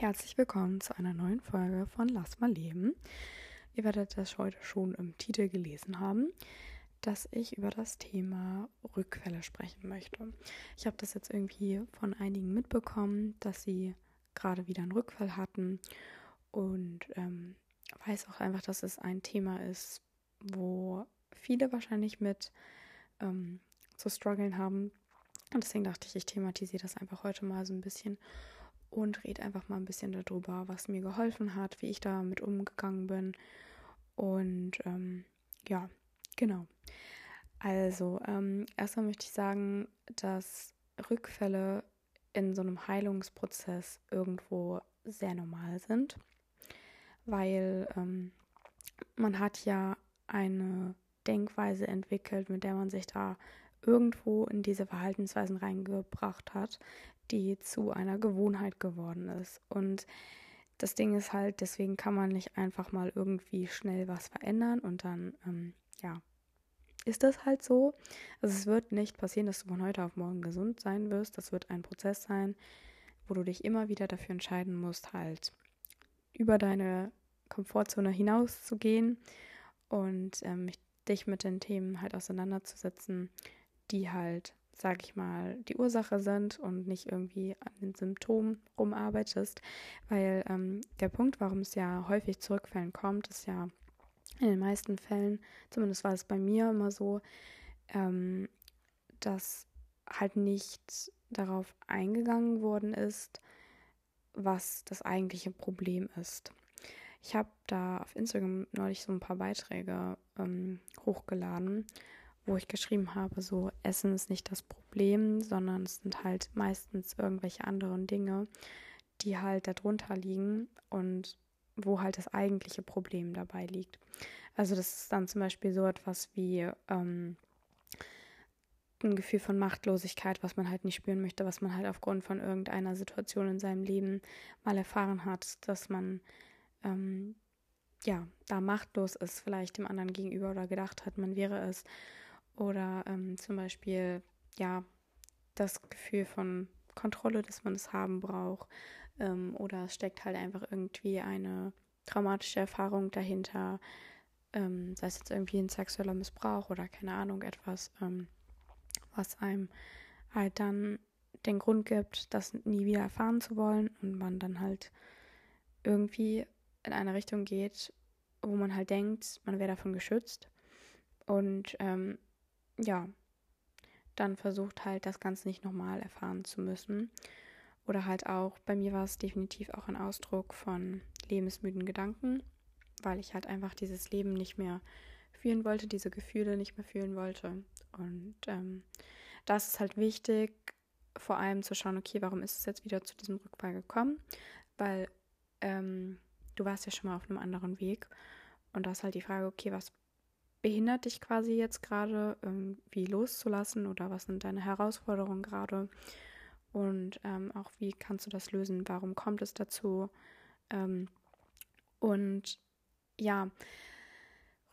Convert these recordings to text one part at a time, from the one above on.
Herzlich willkommen zu einer neuen Folge von Lass mal leben. Ihr werdet das heute schon im Titel gelesen haben, dass ich über das Thema Rückfälle sprechen möchte. Ich habe das jetzt irgendwie von einigen mitbekommen, dass sie gerade wieder einen Rückfall hatten und ähm, weiß auch einfach, dass es ein Thema ist, wo viele wahrscheinlich mit ähm, zu strugglen haben. Und deswegen dachte ich, ich thematisiere das einfach heute mal so ein bisschen und rede einfach mal ein bisschen darüber, was mir geholfen hat, wie ich damit umgegangen bin. Und ähm, ja, genau. Also, ähm, erstmal möchte ich sagen, dass Rückfälle in so einem Heilungsprozess irgendwo sehr normal sind, weil ähm, man hat ja eine Denkweise entwickelt, mit der man sich da irgendwo in diese Verhaltensweisen reingebracht hat, die zu einer Gewohnheit geworden ist. Und das Ding ist halt, deswegen kann man nicht einfach mal irgendwie schnell was verändern und dann, ähm, ja, ist das halt so. Also es wird nicht passieren, dass du von heute auf morgen gesund sein wirst. Das wird ein Prozess sein, wo du dich immer wieder dafür entscheiden musst, halt über deine Komfortzone hinauszugehen und ähm, dich mit den Themen halt auseinanderzusetzen, die halt sag ich mal, die Ursache sind und nicht irgendwie an den Symptomen rumarbeitest. Weil ähm, der Punkt, warum es ja häufig zu Rückfällen kommt, ist ja in den meisten Fällen, zumindest war es bei mir immer so, ähm, dass halt nicht darauf eingegangen worden ist, was das eigentliche Problem ist. Ich habe da auf Instagram neulich so ein paar Beiträge ähm, hochgeladen wo ich geschrieben habe, so Essen ist nicht das Problem, sondern es sind halt meistens irgendwelche anderen Dinge, die halt darunter liegen und wo halt das eigentliche Problem dabei liegt. Also das ist dann zum Beispiel so etwas wie ähm, ein Gefühl von Machtlosigkeit, was man halt nicht spüren möchte, was man halt aufgrund von irgendeiner Situation in seinem Leben mal erfahren hat, dass man ähm, ja da machtlos ist, vielleicht dem anderen gegenüber oder gedacht hat, man wäre es oder ähm, zum Beispiel, ja, das Gefühl von Kontrolle, dass man es haben braucht. Ähm, oder es steckt halt einfach irgendwie eine traumatische Erfahrung dahinter. Ähm, sei es jetzt irgendwie ein sexueller Missbrauch oder keine Ahnung, etwas, ähm, was einem halt dann den Grund gibt, das nie wieder erfahren zu wollen und man dann halt irgendwie in eine Richtung geht, wo man halt denkt, man wäre davon geschützt. Und ähm, ja, dann versucht halt das Ganze nicht nochmal erfahren zu müssen. Oder halt auch, bei mir war es definitiv auch ein Ausdruck von lebensmüden Gedanken, weil ich halt einfach dieses Leben nicht mehr fühlen wollte, diese Gefühle nicht mehr fühlen wollte. Und ähm, das ist halt wichtig, vor allem zu schauen, okay, warum ist es jetzt wieder zu diesem Rückfall gekommen? Weil ähm, du warst ja schon mal auf einem anderen Weg. Und da ist halt die Frage, okay, was behindert dich quasi jetzt gerade irgendwie loszulassen oder was sind deine Herausforderungen gerade und ähm, auch wie kannst du das lösen, warum kommt es dazu ähm, und ja,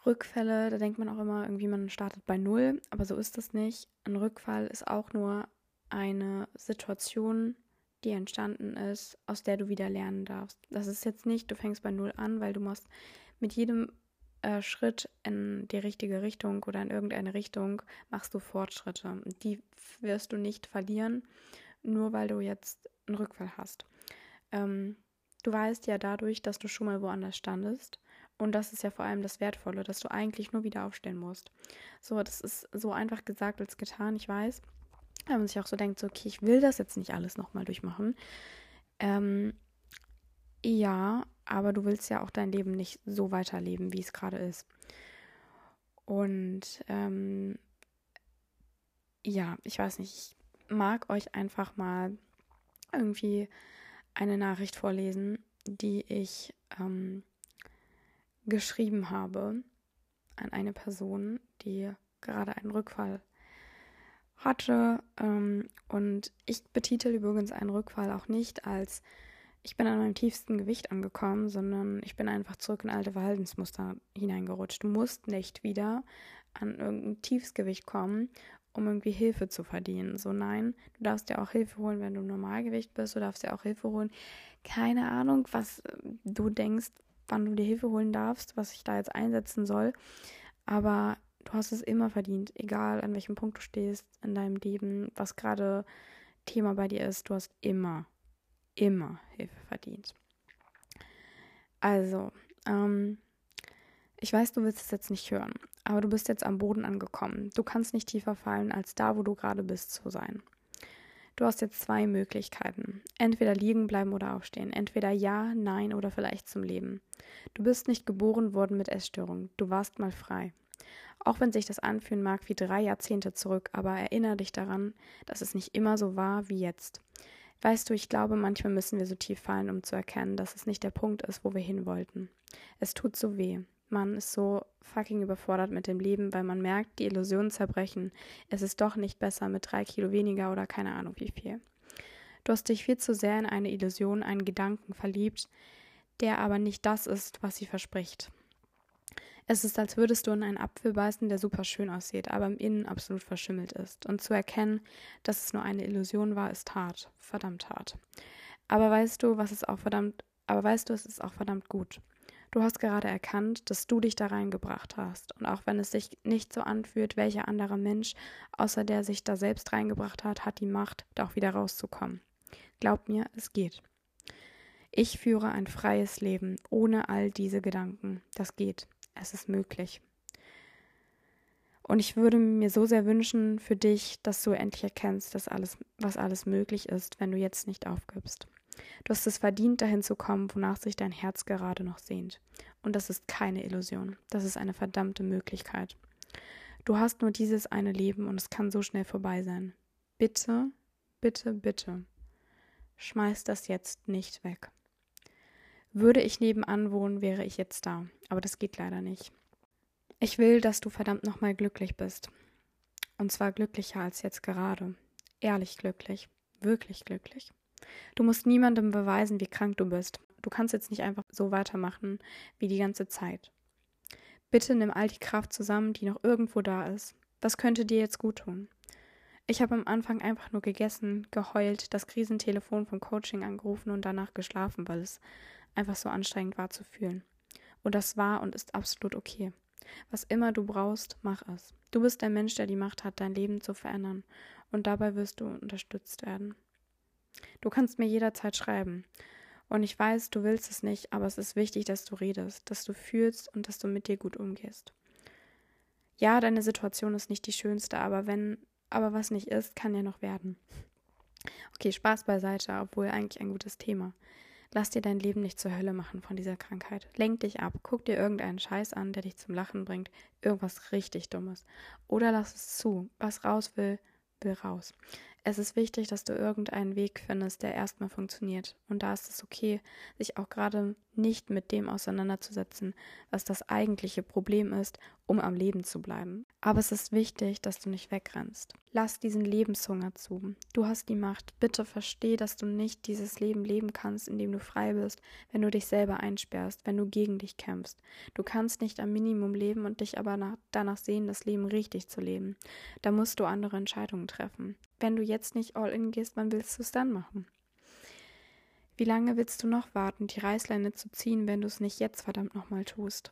Rückfälle, da denkt man auch immer irgendwie, man startet bei Null, aber so ist das nicht. Ein Rückfall ist auch nur eine Situation, die entstanden ist, aus der du wieder lernen darfst. Das ist jetzt nicht, du fängst bei Null an, weil du musst mit jedem äh, Schritt in die richtige Richtung oder in irgendeine Richtung machst du Fortschritte. Die wirst du nicht verlieren, nur weil du jetzt einen Rückfall hast. Ähm, du weißt ja dadurch, dass du schon mal woanders standest. Und das ist ja vor allem das Wertvolle, dass du eigentlich nur wieder aufstehen musst. So, das ist so einfach gesagt als getan, ich weiß. Wenn man sich auch so denkt, so, okay, ich will das jetzt nicht alles nochmal durchmachen. Ähm, ja, aber du willst ja auch dein Leben nicht so weiterleben, wie es gerade ist. Und ähm, ja, ich weiß nicht, ich mag euch einfach mal irgendwie eine Nachricht vorlesen, die ich ähm, geschrieben habe an eine Person, die gerade einen Rückfall hatte. Ähm, und ich betitel übrigens einen Rückfall auch nicht als ich bin an meinem tiefsten Gewicht angekommen, sondern ich bin einfach zurück in alte Verhaltensmuster hineingerutscht. Du musst nicht wieder an irgendein Tiefsgewicht kommen, um irgendwie Hilfe zu verdienen. So nein, du darfst dir auch Hilfe holen, wenn du im Normalgewicht bist, du darfst dir auch Hilfe holen. Keine Ahnung, was äh, du denkst, wann du dir Hilfe holen darfst, was ich da jetzt einsetzen soll. Aber du hast es immer verdient, egal an welchem Punkt du stehst in deinem Leben, was gerade Thema bei dir ist, du hast immer, immer Hilfe verdient. Also, ähm, ich weiß, du willst es jetzt nicht hören, aber du bist jetzt am Boden angekommen. Du kannst nicht tiefer fallen, als da, wo du gerade bist, zu sein. Du hast jetzt zwei Möglichkeiten. Entweder liegen bleiben oder aufstehen. Entweder ja, nein oder vielleicht zum Leben. Du bist nicht geboren worden mit Essstörung. Du warst mal frei. Auch wenn sich das anfühlen mag wie drei Jahrzehnte zurück, aber erinnere dich daran, dass es nicht immer so war wie jetzt. Weißt du, ich glaube, manchmal müssen wir so tief fallen, um zu erkennen, dass es nicht der Punkt ist, wo wir hin wollten. Es tut so weh. Man ist so fucking überfordert mit dem Leben, weil man merkt, die Illusionen zerbrechen. Es ist doch nicht besser mit drei Kilo weniger oder keine Ahnung wie viel. Du hast dich viel zu sehr in eine Illusion, einen Gedanken verliebt, der aber nicht das ist, was sie verspricht. Es ist, als würdest du in einen Apfel beißen, der super schön aussieht, aber im Innen absolut verschimmelt ist. Und zu erkennen, dass es nur eine Illusion war, ist hart, verdammt hart. Aber weißt du, was ist auch verdammt, aber weißt du, es ist auch verdammt gut. Du hast gerade erkannt, dass du dich da reingebracht hast. Und auch wenn es sich nicht so anfühlt, welcher andere Mensch, außer der sich da selbst reingebracht hat, hat die Macht, da auch wieder rauszukommen. Glaub mir, es geht. Ich führe ein freies Leben ohne all diese Gedanken. Das geht. Es ist möglich. Und ich würde mir so sehr wünschen für dich, dass du endlich erkennst, dass alles, was alles möglich ist, wenn du jetzt nicht aufgibst. Du hast es verdient, dahin zu kommen, wonach sich dein Herz gerade noch sehnt. Und das ist keine Illusion. Das ist eine verdammte Möglichkeit. Du hast nur dieses eine Leben und es kann so schnell vorbei sein. Bitte, bitte, bitte, schmeiß das jetzt nicht weg. Würde ich nebenan wohnen, wäre ich jetzt da. Aber das geht leider nicht. Ich will, dass du verdammt nochmal glücklich bist. Und zwar glücklicher als jetzt gerade. Ehrlich glücklich. Wirklich glücklich. Du musst niemandem beweisen, wie krank du bist. Du kannst jetzt nicht einfach so weitermachen wie die ganze Zeit. Bitte nimm all die Kraft zusammen, die noch irgendwo da ist. Was könnte dir jetzt gut tun? Ich habe am Anfang einfach nur gegessen, geheult, das Krisentelefon vom Coaching angerufen und danach geschlafen, weil es einfach so anstrengend war zu fühlen. Und das war und ist absolut okay. Was immer du brauchst, mach es. Du bist der Mensch, der die Macht hat, dein Leben zu verändern. Und dabei wirst du unterstützt werden. Du kannst mir jederzeit schreiben. Und ich weiß, du willst es nicht, aber es ist wichtig, dass du redest, dass du fühlst und dass du mit dir gut umgehst. Ja, deine Situation ist nicht die schönste, aber wenn, aber was nicht ist, kann ja noch werden. Okay, Spaß beiseite, obwohl eigentlich ein gutes Thema. Lass dir dein Leben nicht zur Hölle machen von dieser Krankheit. Lenk dich ab, guck dir irgendeinen Scheiß an, der dich zum Lachen bringt, irgendwas richtig Dummes. Oder lass es zu. Was raus will, will raus. Es ist wichtig, dass du irgendeinen Weg findest, der erstmal funktioniert. Und da ist es okay, sich auch gerade nicht mit dem auseinanderzusetzen, was das eigentliche Problem ist, um am Leben zu bleiben. Aber es ist wichtig, dass du nicht wegrennst. Lass diesen Lebenshunger zu. Du hast die Macht. Bitte versteh, dass du nicht dieses Leben leben kannst, in dem du frei bist, wenn du dich selber einsperrst, wenn du gegen dich kämpfst. Du kannst nicht am Minimum leben und dich aber nach, danach sehen, das Leben richtig zu leben. Da musst du andere Entscheidungen treffen. Wenn du jetzt nicht all in gehst, wann willst du es dann machen? Wie lange willst du noch warten, die Reißleine zu ziehen, wenn du es nicht jetzt verdammt nochmal tust?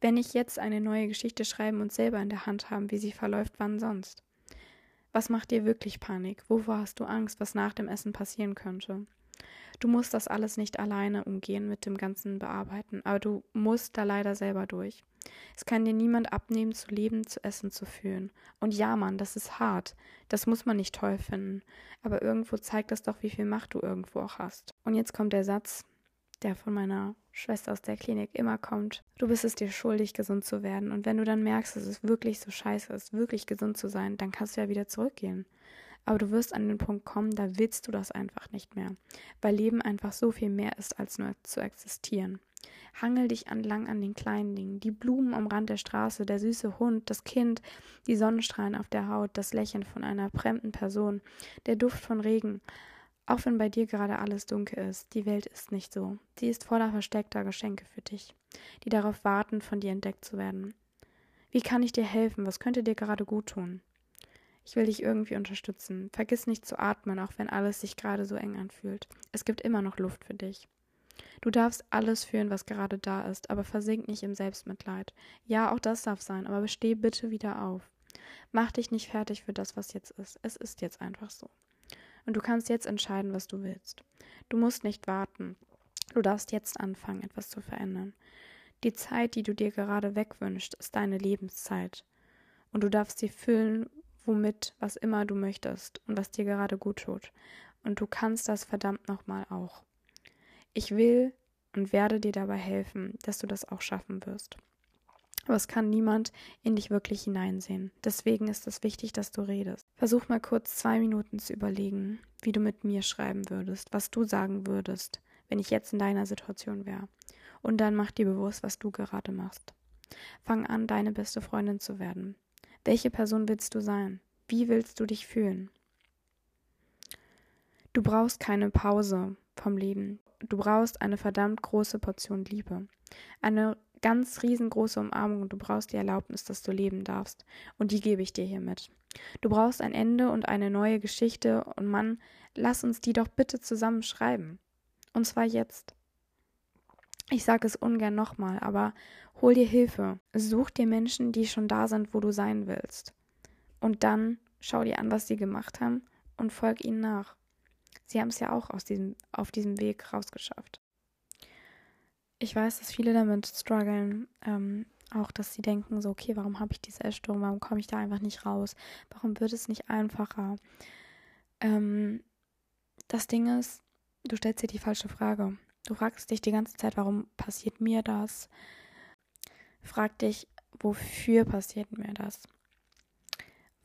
Wenn nicht jetzt eine neue Geschichte schreiben und selber in der Hand haben, wie sie verläuft, wann sonst? Was macht dir wirklich Panik? Wovor hast du Angst, was nach dem Essen passieren könnte? Du musst das alles nicht alleine umgehen mit dem ganzen Bearbeiten, aber du musst da leider selber durch. Es kann dir niemand abnehmen, zu leben, zu essen, zu fühlen. Und ja, Mann, das ist hart. Das muss man nicht toll finden. Aber irgendwo zeigt das doch, wie viel Macht du irgendwo auch hast. Und jetzt kommt der Satz, der von meiner Schwester aus der Klinik immer kommt. Du bist es dir schuldig, gesund zu werden. Und wenn du dann merkst, dass es wirklich so scheiße ist, wirklich gesund zu sein, dann kannst du ja wieder zurückgehen. Aber du wirst an den Punkt kommen, da willst du das einfach nicht mehr. Weil Leben einfach so viel mehr ist, als nur zu existieren. Hangel dich entlang an den kleinen Dingen, die Blumen am Rand der Straße, der süße Hund, das Kind, die Sonnenstrahlen auf der Haut, das Lächeln von einer fremden Person, der Duft von Regen. Auch wenn bei dir gerade alles dunkel ist, die Welt ist nicht so. Sie ist voller versteckter Geschenke für dich, die darauf warten, von dir entdeckt zu werden. Wie kann ich dir helfen? Was könnte dir gerade gut tun? Ich will dich irgendwie unterstützen. Vergiss nicht zu atmen, auch wenn alles sich gerade so eng anfühlt. Es gibt immer noch Luft für dich. Du darfst alles fühlen, was gerade da ist, aber versink nicht im Selbstmitleid. Ja, auch das darf sein, aber besteh bitte wieder auf. Mach dich nicht fertig für das, was jetzt ist. Es ist jetzt einfach so. Und du kannst jetzt entscheiden, was du willst. Du musst nicht warten. Du darfst jetzt anfangen, etwas zu verändern. Die Zeit, die du dir gerade wegwünschst, ist deine Lebenszeit. Und du darfst sie füllen, womit, was immer du möchtest und was dir gerade gut tut. Und du kannst das verdammt nochmal auch. Ich will und werde dir dabei helfen, dass du das auch schaffen wirst. Aber es kann niemand in dich wirklich hineinsehen. Deswegen ist es wichtig, dass du redest. Versuch mal kurz zwei Minuten zu überlegen, wie du mit mir schreiben würdest, was du sagen würdest, wenn ich jetzt in deiner Situation wäre. Und dann mach dir bewusst, was du gerade machst. Fang an, deine beste Freundin zu werden. Welche Person willst du sein? Wie willst du dich fühlen? Du brauchst keine Pause vom Leben. Du brauchst eine verdammt große Portion Liebe. Eine ganz riesengroße Umarmung und du brauchst die Erlaubnis, dass du leben darfst. Und die gebe ich dir hiermit. Du brauchst ein Ende und eine neue Geschichte und Mann, lass uns die doch bitte zusammen schreiben. Und zwar jetzt. Ich sage es ungern nochmal, aber hol dir Hilfe. Such dir Menschen, die schon da sind, wo du sein willst. Und dann schau dir an, was sie gemacht haben und folg ihnen nach. Sie haben es ja auch aus diesem, auf diesem Weg rausgeschafft. Ich weiß, dass viele damit strugglen, ähm, auch dass sie denken, so, okay, warum habe ich diese Essstörung, warum komme ich da einfach nicht raus, warum wird es nicht einfacher? Ähm, das Ding ist, du stellst dir die falsche Frage. Du fragst dich die ganze Zeit, warum passiert mir das? Frag dich, wofür passiert mir das?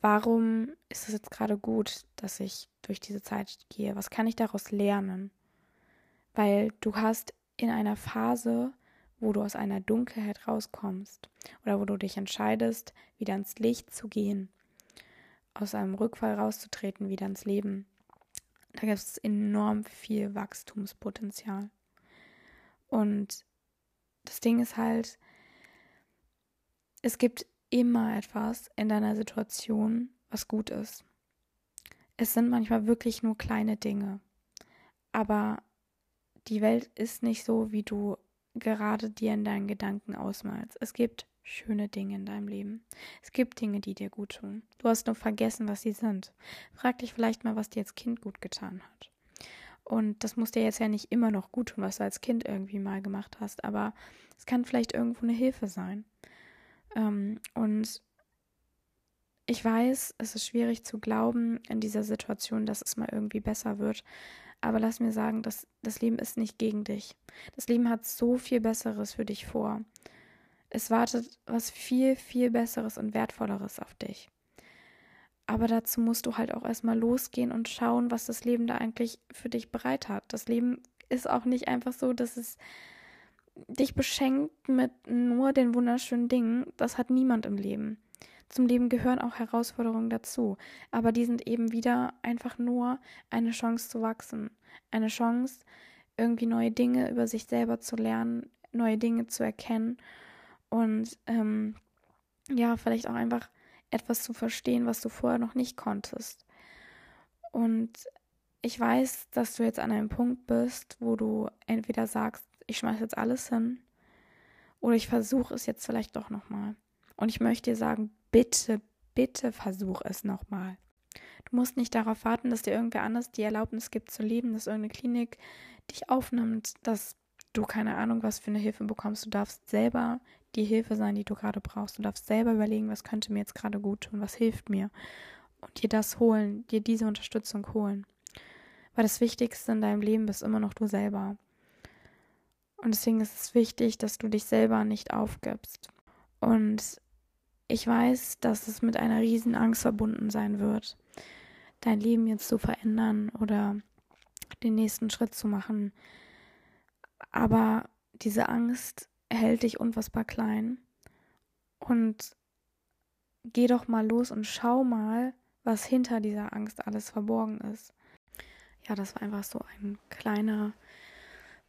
Warum ist es jetzt gerade gut, dass ich durch diese Zeit gehe? Was kann ich daraus lernen? Weil du hast in einer Phase, wo du aus einer Dunkelheit rauskommst oder wo du dich entscheidest, wieder ins Licht zu gehen, aus einem Rückfall rauszutreten, wieder ins Leben. Da gibt es enorm viel Wachstumspotenzial. Und das Ding ist halt, es gibt immer etwas in deiner Situation, was gut ist. Es sind manchmal wirklich nur kleine Dinge. Aber die Welt ist nicht so, wie du gerade dir in deinen Gedanken ausmalst. Es gibt schöne Dinge in deinem Leben. Es gibt Dinge, die dir gut tun. Du hast nur vergessen, was sie sind. Frag dich vielleicht mal, was dir als Kind gut getan hat. Und das muss dir jetzt ja nicht immer noch gut tun, was du als Kind irgendwie mal gemacht hast, aber es kann vielleicht irgendwo eine Hilfe sein. Ähm, und ich weiß, es ist schwierig zu glauben in dieser Situation, dass es mal irgendwie besser wird. Aber lass mir sagen, dass das Leben ist nicht gegen dich. Das Leben hat so viel Besseres für dich vor. Es wartet was viel, viel Besseres und Wertvolleres auf dich. Aber dazu musst du halt auch erstmal losgehen und schauen, was das Leben da eigentlich für dich bereit hat. Das Leben ist auch nicht einfach so, dass es dich beschenkt mit nur den wunderschönen Dingen. Das hat niemand im Leben. Zum Leben gehören auch Herausforderungen dazu, aber die sind eben wieder einfach nur eine Chance zu wachsen, eine Chance, irgendwie neue Dinge über sich selber zu lernen, neue Dinge zu erkennen und ähm, ja, vielleicht auch einfach etwas zu verstehen, was du vorher noch nicht konntest. Und ich weiß, dass du jetzt an einem Punkt bist, wo du entweder sagst, ich schmeiße jetzt alles hin, oder ich versuche es jetzt vielleicht doch nochmal. Und ich möchte dir sagen, bitte, bitte versuch es nochmal. Du musst nicht darauf warten, dass dir irgendwer anders die Erlaubnis gibt zu leben, dass irgendeine Klinik dich aufnimmt, dass du keine Ahnung, was für eine Hilfe bekommst. Du darfst selber die Hilfe sein, die du gerade brauchst. Du darfst selber überlegen, was könnte mir jetzt gerade gut tun, was hilft mir. Und dir das holen, dir diese Unterstützung holen. Weil das Wichtigste in deinem Leben bist immer noch du selber. Und deswegen ist es wichtig, dass du dich selber nicht aufgibst. Und ich weiß, dass es mit einer riesen Angst verbunden sein wird, dein Leben jetzt zu verändern oder den nächsten Schritt zu machen. Aber diese Angst hält dich unfassbar klein. Und geh doch mal los und schau mal, was hinter dieser Angst alles verborgen ist. Ja, das war einfach so ein kleiner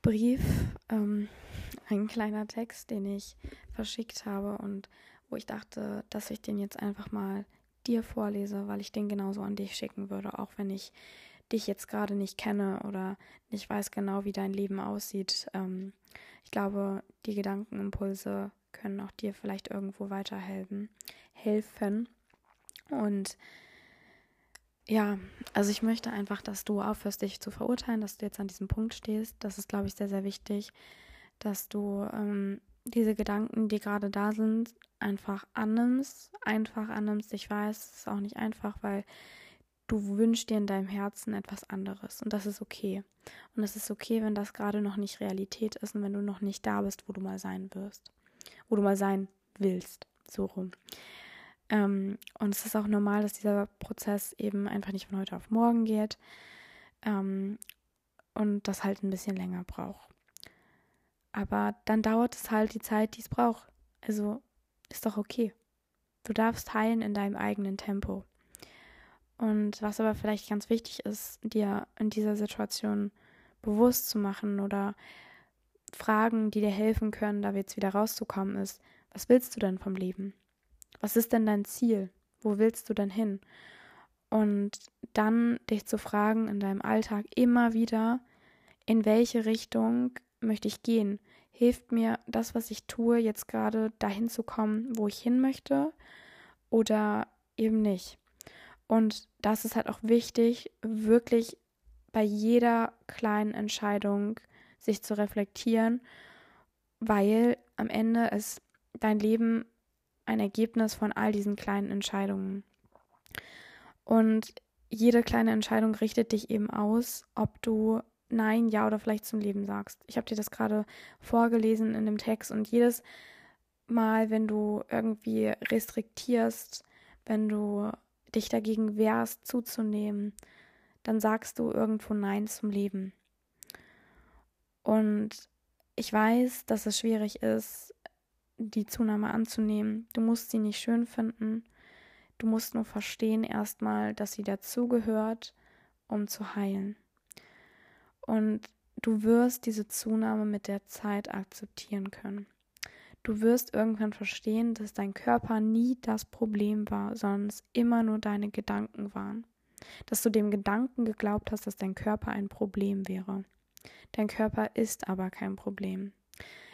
Brief, ähm, ein kleiner Text, den ich verschickt habe und wo ich dachte, dass ich den jetzt einfach mal dir vorlese, weil ich den genauso an dich schicken würde, auch wenn ich dich jetzt gerade nicht kenne oder nicht weiß genau, wie dein Leben aussieht. Ähm, ich glaube, die Gedankenimpulse können auch dir vielleicht irgendwo weiterhelfen. Helfen. Und ja, also ich möchte einfach, dass du aufhörst, dich zu verurteilen, dass du jetzt an diesem Punkt stehst. Das ist, glaube ich, sehr, sehr wichtig, dass du ähm, diese Gedanken, die gerade da sind, einfach annimmst, einfach annimmst. Ich weiß, es ist auch nicht einfach, weil du wünschst dir in deinem Herzen etwas anderes und das ist okay. Und es ist okay, wenn das gerade noch nicht Realität ist und wenn du noch nicht da bist, wo du mal sein wirst, wo du mal sein willst, so rum. Ähm, und es ist auch normal, dass dieser Prozess eben einfach nicht von heute auf morgen geht ähm, und das halt ein bisschen länger braucht. Aber dann dauert es halt die Zeit, die es braucht. Also ist doch okay. Du darfst heilen in deinem eigenen Tempo. Und was aber vielleicht ganz wichtig ist, dir in dieser Situation bewusst zu machen oder Fragen, die dir helfen können, da jetzt wieder rauszukommen, ist, was willst du denn vom Leben? Was ist denn dein Ziel? Wo willst du denn hin? Und dann dich zu fragen in deinem Alltag immer wieder, in welche Richtung möchte ich gehen? Hilft mir das, was ich tue, jetzt gerade dahin zu kommen, wo ich hin möchte? Oder eben nicht? Und das ist halt auch wichtig, wirklich bei jeder kleinen Entscheidung sich zu reflektieren, weil am Ende ist dein Leben ein Ergebnis von all diesen kleinen Entscheidungen. Und jede kleine Entscheidung richtet dich eben aus, ob du Nein, Ja oder vielleicht zum Leben sagst. Ich habe dir das gerade vorgelesen in dem Text und jedes Mal, wenn du irgendwie restriktierst, wenn du dich dagegen wehrst, zuzunehmen, dann sagst du irgendwo Nein zum Leben. Und ich weiß, dass es schwierig ist, die Zunahme anzunehmen. Du musst sie nicht schön finden. Du musst nur verstehen erstmal, dass sie dazugehört, um zu heilen. Und du wirst diese Zunahme mit der Zeit akzeptieren können. Du wirst irgendwann verstehen, dass dein Körper nie das Problem war, sondern es immer nur deine Gedanken waren. Dass du dem Gedanken geglaubt hast, dass dein Körper ein Problem wäre. Dein Körper ist aber kein Problem.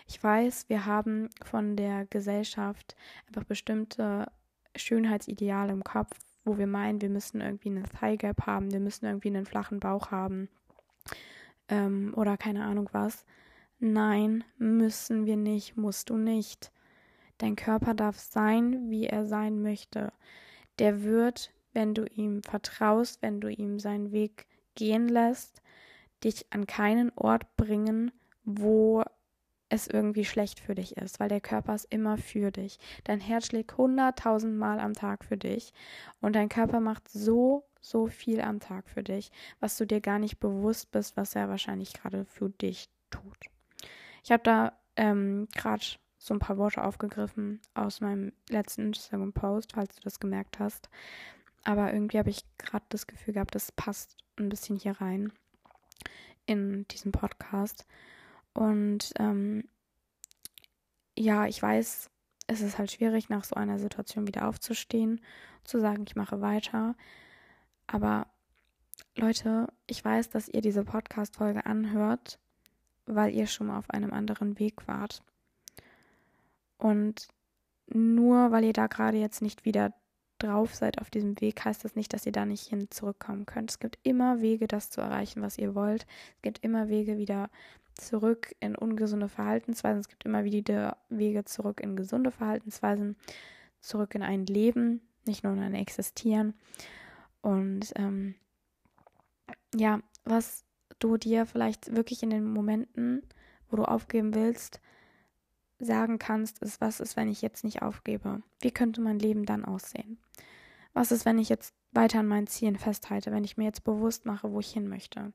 Ich weiß, wir haben von der Gesellschaft einfach bestimmte Schönheitsideale im Kopf, wo wir meinen, wir müssen irgendwie eine Thigh Gap haben, wir müssen irgendwie einen flachen Bauch haben ähm, oder keine Ahnung was. Nein, müssen wir nicht, musst du nicht. Dein Körper darf sein, wie er sein möchte. Der wird, wenn du ihm vertraust, wenn du ihm seinen Weg gehen lässt, dich an keinen Ort bringen, wo es irgendwie schlecht für dich ist, weil der Körper ist immer für dich. Dein Herz schlägt hunderttausend Mal am Tag für dich und dein Körper macht so, so viel am Tag für dich, was du dir gar nicht bewusst bist, was er wahrscheinlich gerade für dich tut. Ich habe da ähm, gerade so ein paar Worte aufgegriffen aus meinem letzten Instagram-Post, falls du das gemerkt hast. Aber irgendwie habe ich gerade das Gefühl gehabt, das passt ein bisschen hier rein in diesen Podcast. Und ähm, ja, ich weiß, es ist halt schwierig, nach so einer Situation wieder aufzustehen, zu sagen, ich mache weiter. Aber Leute, ich weiß, dass ihr diese Podcast-Folge anhört, weil ihr schon mal auf einem anderen Weg wart. Und nur weil ihr da gerade jetzt nicht wieder drauf seid auf diesem Weg, heißt das nicht, dass ihr da nicht hin zurückkommen könnt. Es gibt immer Wege, das zu erreichen, was ihr wollt. Es gibt immer Wege, wieder zurück in ungesunde Verhaltensweisen. Es gibt immer wieder Wege zurück in gesunde Verhaltensweisen, zurück in ein Leben, nicht nur in ein Existieren. Und ähm, ja, was du dir vielleicht wirklich in den Momenten, wo du aufgeben willst, sagen kannst, ist, was ist, wenn ich jetzt nicht aufgebe? Wie könnte mein Leben dann aussehen? Was ist, wenn ich jetzt weiter an meinen Zielen festhalte, wenn ich mir jetzt bewusst mache, wo ich hin möchte?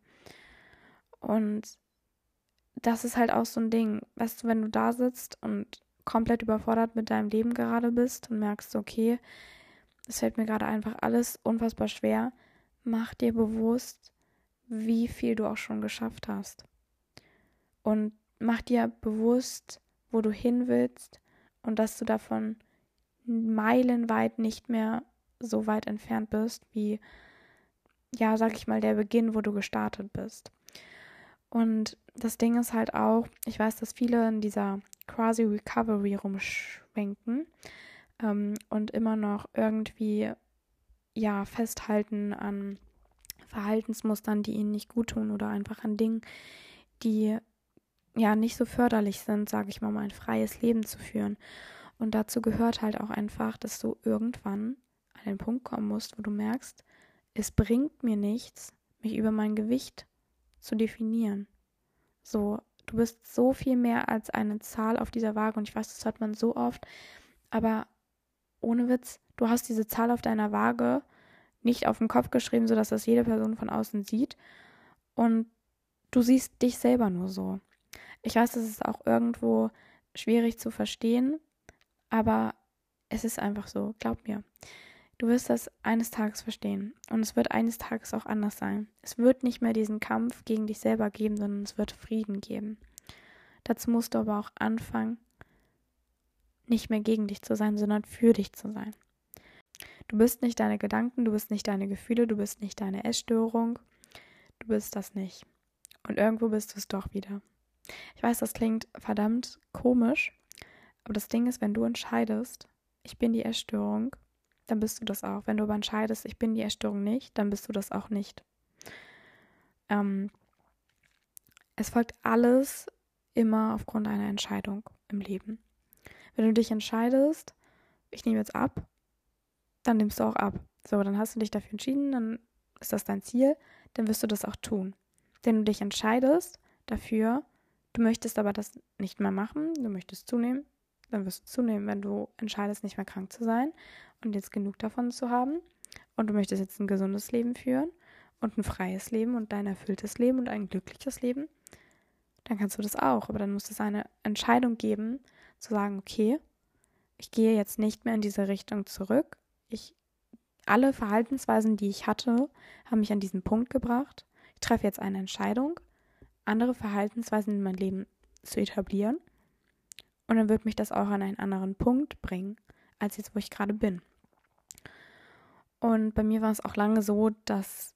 Und das ist halt auch so ein Ding. Weißt du, wenn du da sitzt und komplett überfordert mit deinem Leben gerade bist und merkst, okay, es fällt mir gerade einfach alles unfassbar schwer, mach dir bewusst, wie viel du auch schon geschafft hast. Und mach dir bewusst, wo du hin willst und dass du davon meilenweit nicht mehr so weit entfernt bist, wie, ja, sag ich mal, der Beginn, wo du gestartet bist. Und das Ding ist halt auch, ich weiß, dass viele in dieser quasi Recovery rumschwenken ähm, und immer noch irgendwie, ja, festhalten an Verhaltensmustern, die ihnen nicht gut tun oder einfach an Dingen, die ja nicht so förderlich sind, sage ich mal, um ein freies Leben zu führen. Und dazu gehört halt auch einfach, dass du irgendwann an den Punkt kommen musst, wo du merkst, es bringt mir nichts, mich über mein Gewicht zu definieren. So, du bist so viel mehr als eine Zahl auf dieser Waage und ich weiß, das hört man so oft, aber ohne Witz, du hast diese Zahl auf deiner Waage nicht auf den Kopf geschrieben, sodass das jede Person von außen sieht und du siehst dich selber nur so. Ich weiß, das ist auch irgendwo schwierig zu verstehen, aber es ist einfach so, glaub mir. Du wirst das eines Tages verstehen und es wird eines Tages auch anders sein. Es wird nicht mehr diesen Kampf gegen dich selber geben, sondern es wird Frieden geben. Dazu musst du aber auch anfangen, nicht mehr gegen dich zu sein, sondern für dich zu sein. Du bist nicht deine Gedanken, du bist nicht deine Gefühle, du bist nicht deine Essstörung, du bist das nicht. Und irgendwo bist du es doch wieder. Ich weiß, das klingt verdammt komisch, aber das Ding ist, wenn du entscheidest, ich bin die Essstörung, dann bist du das auch. Wenn du aber entscheidest, ich bin die Essstörung nicht, dann bist du das auch nicht. Ähm, es folgt alles immer aufgrund einer Entscheidung im Leben. Wenn du dich entscheidest, ich nehme jetzt ab, dann nimmst du auch ab. So, dann hast du dich dafür entschieden, dann ist das dein Ziel, dann wirst du das auch tun. Wenn du dich entscheidest dafür, du möchtest aber das nicht mehr machen, du möchtest zunehmen, dann wirst du zunehmen, wenn du entscheidest, nicht mehr krank zu sein und jetzt genug davon zu haben und du möchtest jetzt ein gesundes Leben führen und ein freies Leben und ein erfülltes Leben und ein glückliches Leben, dann kannst du das auch. Aber dann muss es eine Entscheidung geben, zu sagen, okay, ich gehe jetzt nicht mehr in diese Richtung zurück. Ich, alle Verhaltensweisen, die ich hatte, haben mich an diesen Punkt gebracht. Ich treffe jetzt eine Entscheidung, andere Verhaltensweisen in mein Leben zu etablieren und dann wird mich das auch an einen anderen Punkt bringen, als jetzt, wo ich gerade bin. Und bei mir war es auch lange so, dass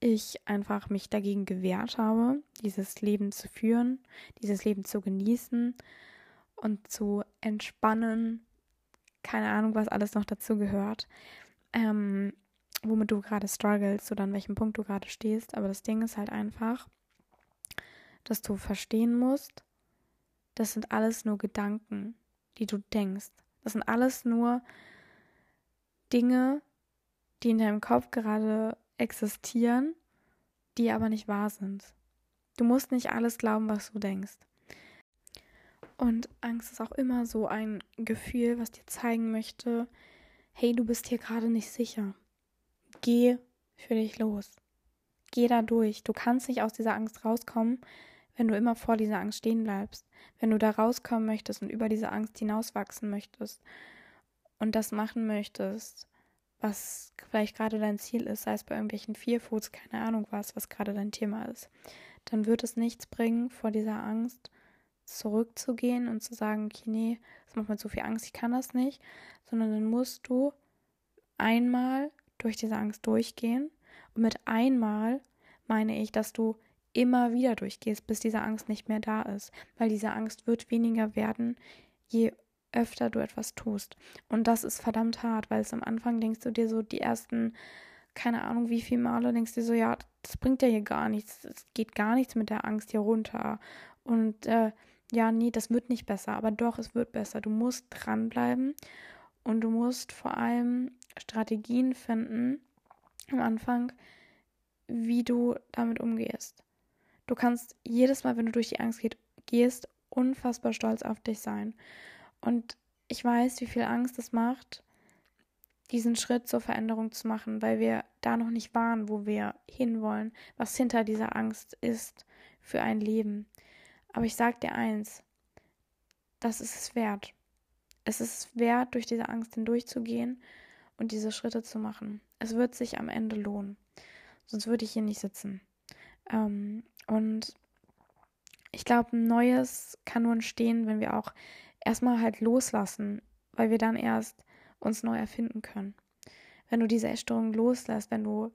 ich einfach mich dagegen gewehrt habe, dieses Leben zu führen, dieses Leben zu genießen und zu entspannen. Keine Ahnung, was alles noch dazu gehört. Ähm, womit du gerade struggles oder an welchem Punkt du gerade stehst. Aber das Ding ist halt einfach, dass du verstehen musst, das sind alles nur Gedanken, die du denkst. Das sind alles nur Dinge, die in deinem Kopf gerade existieren, die aber nicht wahr sind. Du musst nicht alles glauben, was du denkst. Und Angst ist auch immer so ein Gefühl, was dir zeigen möchte, hey, du bist hier gerade nicht sicher. Geh für dich los. Geh da durch. Du kannst nicht aus dieser Angst rauskommen, wenn du immer vor dieser Angst stehen bleibst, wenn du da rauskommen möchtest und über diese Angst hinauswachsen möchtest und das machen möchtest, was vielleicht gerade dein Ziel ist, sei es bei irgendwelchen Vierfuß, keine Ahnung was, was gerade dein Thema ist, dann wird es nichts bringen, vor dieser Angst zurückzugehen und zu sagen, okay, nee, das macht mir zu viel Angst, ich kann das nicht, sondern dann musst du einmal durch diese Angst durchgehen und mit einmal meine ich, dass du immer wieder durchgehst, bis diese Angst nicht mehr da ist. Weil diese Angst wird weniger werden, je öfter du etwas tust. Und das ist verdammt hart, weil es am Anfang denkst du dir so die ersten, keine Ahnung wie viele Male, denkst du dir so, ja, das bringt ja hier gar nichts, es geht gar nichts mit der Angst hier runter. Und äh, ja, nee, das wird nicht besser, aber doch, es wird besser. Du musst dranbleiben und du musst vor allem Strategien finden am Anfang, wie du damit umgehst. Du kannst jedes Mal, wenn du durch die Angst geht, gehst, unfassbar stolz auf dich sein. Und ich weiß, wie viel Angst es macht, diesen Schritt zur Veränderung zu machen, weil wir da noch nicht waren, wo wir hinwollen, was hinter dieser Angst ist für ein Leben. Aber ich sag dir eins, das ist es wert. Es ist wert, durch diese Angst hindurchzugehen und diese Schritte zu machen. Es wird sich am Ende lohnen. Sonst würde ich hier nicht sitzen. Ähm, und ich glaube, ein Neues kann nur entstehen, wenn wir auch erstmal halt loslassen, weil wir dann erst uns neu erfinden können. wenn du diese Essstörung loslässt, wenn du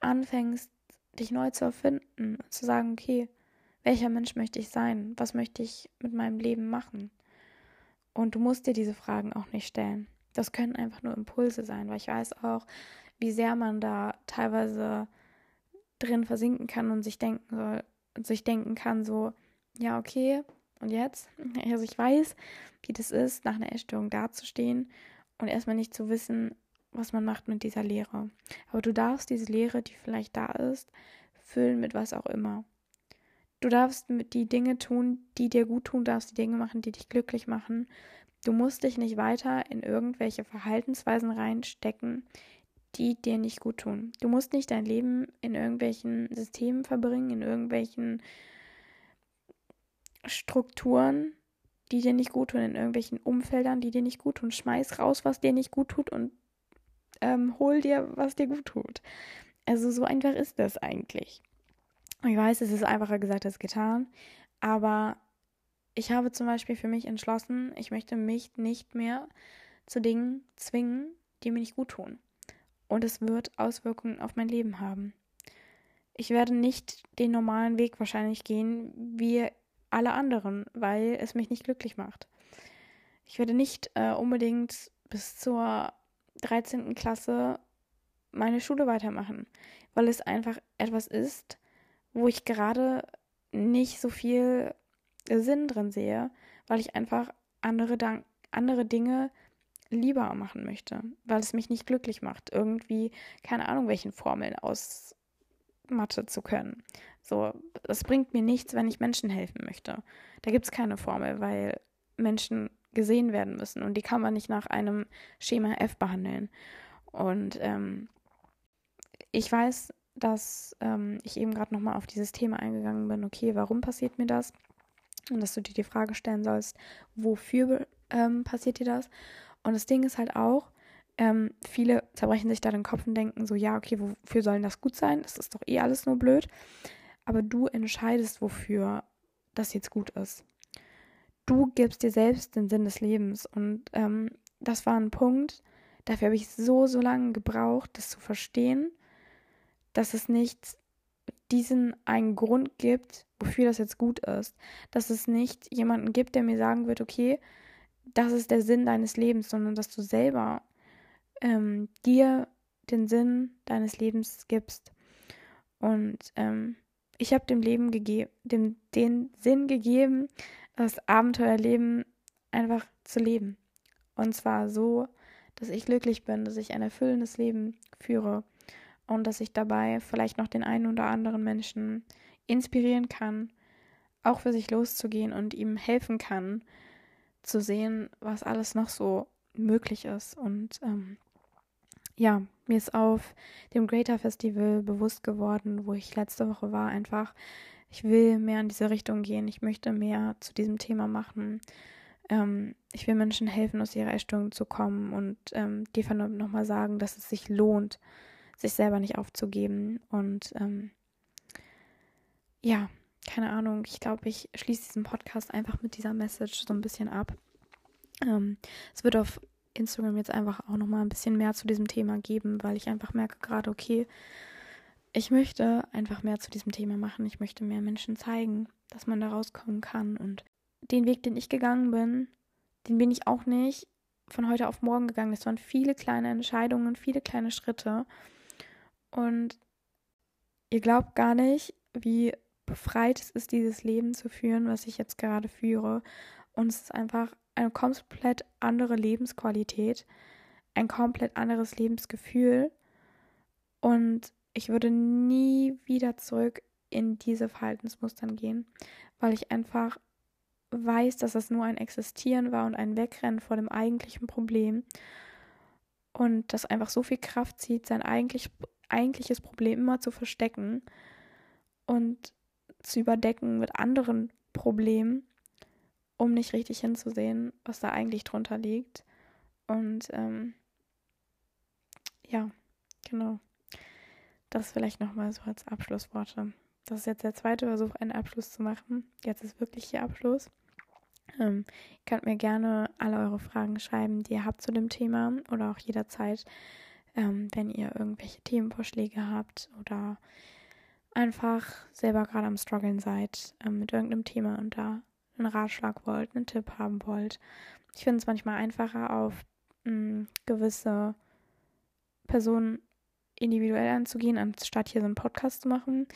anfängst, dich neu zu erfinden und zu sagen, okay, welcher Mensch möchte ich sein? Was möchte ich mit meinem Leben machen? Und du musst dir diese Fragen auch nicht stellen. Das können einfach nur Impulse sein, weil ich weiß auch, wie sehr man da teilweise drin versinken kann und sich denken soll, sich denken kann, so, ja, okay, und jetzt? Also ich weiß, wie das ist, nach einer Essstörung dazustehen und erstmal nicht zu wissen, was man macht mit dieser Lehre. Aber du darfst diese Lehre, die vielleicht da ist, füllen mit was auch immer. Du darfst die Dinge tun, die dir gut tun, darfst die Dinge machen, die dich glücklich machen. Du musst dich nicht weiter in irgendwelche Verhaltensweisen reinstecken, die dir nicht gut tun. Du musst nicht dein Leben in irgendwelchen Systemen verbringen, in irgendwelchen Strukturen, die dir nicht gut tun, in irgendwelchen Umfeldern, die dir nicht gut tun. Schmeiß raus, was dir nicht gut tut und ähm, hol dir, was dir gut tut. Also so einfach ist das eigentlich. Ich weiß, es ist einfacher gesagt als getan, aber ich habe zum Beispiel für mich entschlossen, ich möchte mich nicht mehr zu Dingen zwingen, die mir nicht gut tun. Und es wird Auswirkungen auf mein Leben haben. Ich werde nicht den normalen Weg wahrscheinlich gehen, wie alle anderen, weil es mich nicht glücklich macht. Ich werde nicht äh, unbedingt bis zur 13. Klasse meine Schule weitermachen, weil es einfach etwas ist, wo ich gerade nicht so viel Sinn drin sehe, weil ich einfach andere, andere Dinge lieber machen möchte, weil es mich nicht glücklich macht, irgendwie, keine Ahnung, welchen Formeln aus Mathe zu können. So, das bringt mir nichts, wenn ich Menschen helfen möchte. Da gibt es keine Formel, weil Menschen gesehen werden müssen und die kann man nicht nach einem Schema F behandeln. Und ähm, ich weiß, dass ähm, ich eben gerade nochmal auf dieses Thema eingegangen bin, okay, warum passiert mir das? Und dass du dir die Frage stellen sollst, wofür ähm, passiert dir das? Und das Ding ist halt auch, ähm, viele zerbrechen sich da den Kopf und denken so, ja, okay, wofür soll das gut sein? Das ist doch eh alles nur blöd. Aber du entscheidest, wofür das jetzt gut ist. Du gibst dir selbst den Sinn des Lebens. Und ähm, das war ein Punkt, dafür habe ich so, so lange gebraucht, das zu verstehen, dass es nicht diesen einen Grund gibt, wofür das jetzt gut ist. Dass es nicht jemanden gibt, der mir sagen wird, okay, das ist der Sinn deines Lebens, sondern dass du selber ähm, dir den Sinn deines Lebens gibst. Und ähm, ich habe dem Leben gegeben, dem den Sinn gegeben, das Abenteuerleben einfach zu leben. Und zwar so, dass ich glücklich bin, dass ich ein erfüllendes Leben führe und dass ich dabei vielleicht noch den einen oder anderen Menschen inspirieren kann, auch für sich loszugehen und ihm helfen kann, zu sehen, was alles noch so möglich ist. Und ähm, ja, mir ist auf dem Greater Festival bewusst geworden, wo ich letzte Woche war, einfach, ich will mehr in diese Richtung gehen, ich möchte mehr zu diesem Thema machen. Ähm, ich will Menschen helfen, aus ihrer Essstörung zu kommen und ähm, dir nochmal sagen, dass es sich lohnt, sich selber nicht aufzugeben. Und ähm, ja, keine Ahnung, ich glaube, ich schließe diesen Podcast einfach mit dieser Message so ein bisschen ab. Ähm, es wird auf Instagram jetzt einfach auch nochmal ein bisschen mehr zu diesem Thema geben, weil ich einfach merke gerade, okay, ich möchte einfach mehr zu diesem Thema machen. Ich möchte mehr Menschen zeigen, dass man da rauskommen kann. Und den Weg, den ich gegangen bin, den bin ich auch nicht von heute auf morgen gegangen. Es waren viele kleine Entscheidungen, viele kleine Schritte. Und ihr glaubt gar nicht, wie befreit es ist, dieses Leben zu führen, was ich jetzt gerade führe. Und es ist einfach eine komplett andere Lebensqualität, ein komplett anderes Lebensgefühl. Und ich würde nie wieder zurück in diese Verhaltensmustern gehen, weil ich einfach weiß, dass es nur ein Existieren war und ein Wegrennen vor dem eigentlichen Problem. Und das einfach so viel Kraft zieht, sein eigentlich, eigentliches Problem immer zu verstecken und zu überdecken mit anderen Problemen, um nicht richtig hinzusehen, was da eigentlich drunter liegt. Und ähm, ja, genau. Das vielleicht nochmal so als Abschlussworte. Das ist jetzt der zweite Versuch, einen Abschluss zu machen. Jetzt ist wirklich hier Abschluss. Ähm, ihr könnt mir gerne alle eure Fragen schreiben, die ihr habt zu dem Thema oder auch jederzeit ähm, wenn ihr irgendwelche Themenvorschläge habt oder einfach selber gerade am struggeln seid ähm, mit irgendeinem Thema und da einen Ratschlag wollt, einen Tipp haben wollt. Ich finde es manchmal einfacher, auf mh, hm, gewisse Personen individuell anzugehen, anstatt hier so einen Podcast zu machen,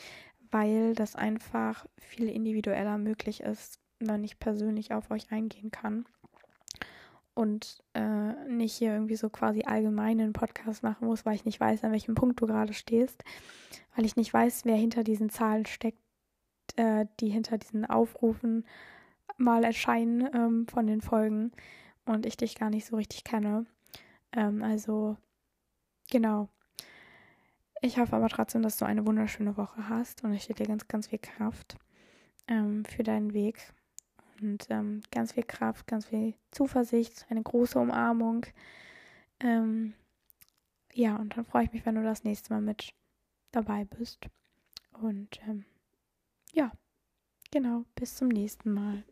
weil das einfach viel individueller möglich ist, wenn ich persönlich auf euch eingehen kann und äh, nicht hier irgendwie so quasi allgemeinen Podcast machen muss, weil ich nicht weiß, an welchem Punkt du gerade stehst, weil ich nicht weiß, wer hinter diesen Zahlen steckt, äh, die hinter diesen Aufrufen mal erscheinen ähm, von den Folgen und ich dich gar nicht so richtig kenne. Ähm, also genau. Ich hoffe aber trotzdem, dass du eine wunderschöne Woche hast und ich dir ganz, ganz viel Kraft ähm, für deinen Weg und ähm, ganz viel Kraft, ganz viel Zuversicht, eine große Umarmung. Ähm, ja, und dann freue ich mich, wenn du das nächste Mal mit dabei bist. Und ähm, ja, genau, bis zum nächsten Mal.